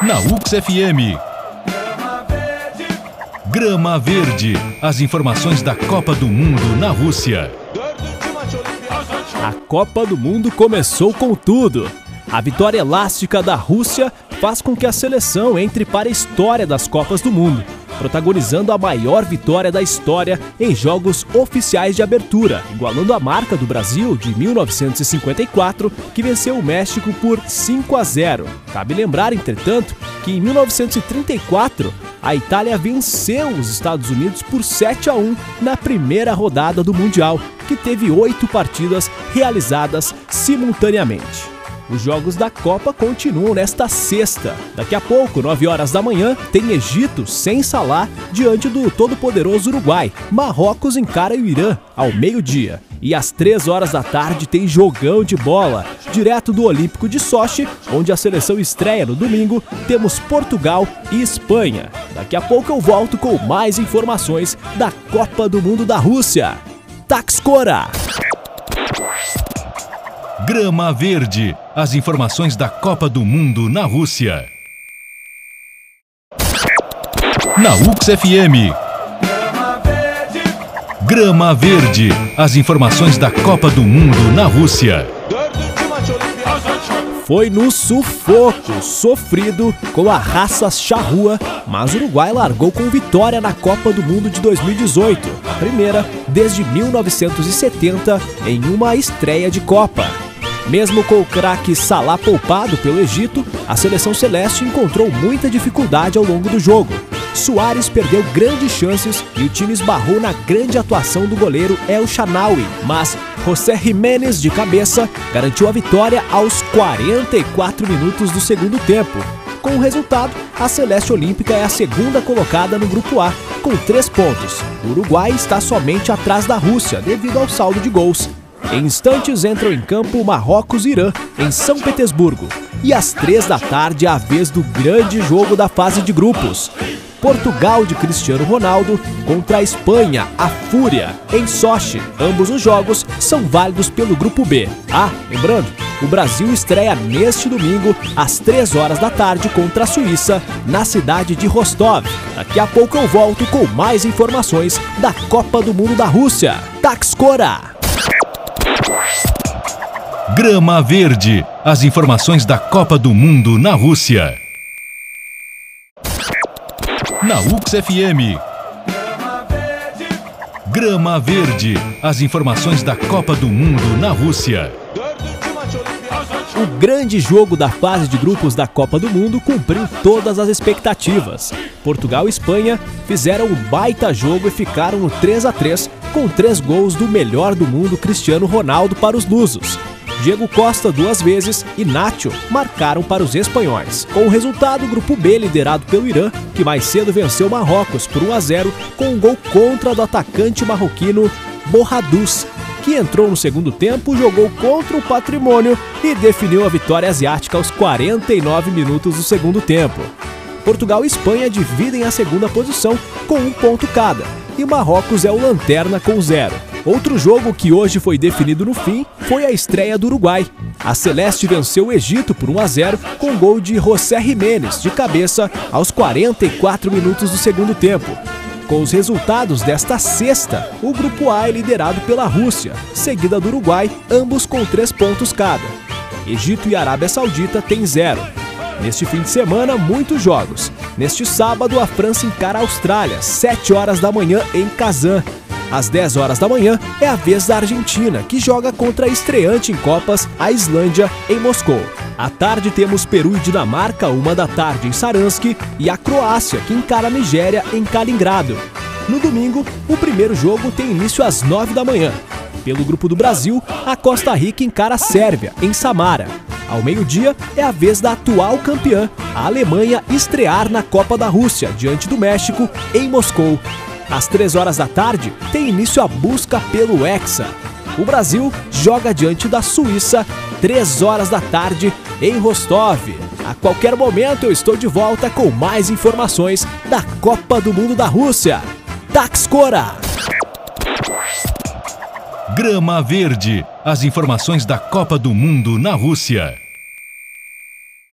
Na UX FM. Grama Verde. As informações da Copa do Mundo na Rússia. A Copa do Mundo começou com tudo. A vitória elástica da Rússia faz com que a seleção entre para a história das Copas do Mundo protagonizando a maior vitória da história em jogos oficiais de abertura, igualando a marca do Brasil de 1954, que venceu o México por 5 a 0. Cabe lembrar, entretanto, que em 1934 a Itália venceu os Estados Unidos por 7 a 1 na primeira rodada do Mundial, que teve oito partidas realizadas simultaneamente. Os jogos da Copa continuam nesta sexta. Daqui a pouco, 9 horas da manhã, tem Egito sem Salah diante do todo-poderoso Uruguai. Marrocos encara o Irã ao meio-dia. E às 3 horas da tarde tem jogão de bola. Direto do Olímpico de Sochi, onde a seleção estreia no domingo, temos Portugal e Espanha. Daqui a pouco eu volto com mais informações da Copa do Mundo da Rússia. Taxcora! Grama Verde. As informações da Copa do Mundo na Rússia. Na UX FM. Grama Verde. As informações da Copa do Mundo na Rússia. Foi no sufoco sofrido com a raça charrua, mas o Uruguai largou com vitória na Copa do Mundo de 2018, a primeira desde 1970 em uma estreia de Copa. Mesmo com o craque Salah poupado pelo Egito, a seleção celeste encontrou muita dificuldade ao longo do jogo. Soares perdeu grandes chances e o time esbarrou na grande atuação do goleiro El Shanawi, mas José Jiménez de cabeça garantiu a vitória aos 44 minutos do segundo tempo. Com o resultado, a Celeste Olímpica é a segunda colocada no Grupo A, com três pontos. O Uruguai está somente atrás da Rússia devido ao saldo de gols. Em instantes entram em campo Marrocos e Irã, em São Petersburgo. E às três da tarde é a vez do grande jogo da fase de grupos. Portugal de Cristiano Ronaldo contra a Espanha, a Fúria, em Sochi. Ambos os jogos são válidos pelo Grupo B. Ah, lembrando, o Brasil estreia neste domingo, às 3 horas da tarde, contra a Suíça, na cidade de Rostov. Daqui a pouco eu volto com mais informações da Copa do Mundo da Rússia. Taxcora! Grama Verde. As informações da Copa do Mundo na Rússia. Na UX FM. Grama Verde. As informações da Copa do Mundo na Rússia. O grande jogo da fase de grupos da Copa do Mundo cumpriu todas as expectativas. Portugal e Espanha fizeram um baita jogo e ficaram no 3 a 3 com três gols do melhor do mundo Cristiano Ronaldo para os lusos. Diego Costa duas vezes e Nacho marcaram para os espanhóis. Com o resultado, o grupo B, liderado pelo Irã, que mais cedo venceu Marrocos por 1 a 0 com um gol contra do atacante marroquino Borradus, que entrou no segundo tempo, jogou contra o patrimônio e definiu a vitória asiática aos 49 minutos do segundo tempo. Portugal e Espanha dividem a segunda posição com um ponto cada, e Marrocos é o lanterna com zero. Outro jogo que hoje foi definido no fim foi a estreia do Uruguai. A Celeste venceu o Egito por 1 a 0 com gol de José Jiménez de cabeça aos 44 minutos do segundo tempo. Com os resultados desta sexta, o grupo A é liderado pela Rússia, seguida do Uruguai, ambos com três pontos cada. Egito e Arábia Saudita têm zero. Neste fim de semana, muitos jogos. Neste sábado, a França encara a Austrália, 7 horas da manhã em Kazan. Às 10 horas da manhã é a vez da Argentina, que joga contra a estreante em Copas, a Islândia, em Moscou. À tarde temos Peru e Dinamarca, uma da tarde em Saransk, e a Croácia, que encara a Nigéria em Kaliningrado. No domingo, o primeiro jogo tem início às 9 da manhã. Pelo grupo do Brasil, a Costa Rica encara a Sérvia, em Samara. Ao meio-dia, é a vez da atual campeã, a Alemanha, estrear na Copa da Rússia, diante do México, em Moscou. Às 3 horas da tarde, tem início a busca pelo Hexa. O Brasil joga diante da Suíça, 3 horas da tarde, em Rostov. A qualquer momento eu estou de volta com mais informações da Copa do Mundo da Rússia. Taxcora! Grama Verde. As informações da Copa do Mundo na Rússia.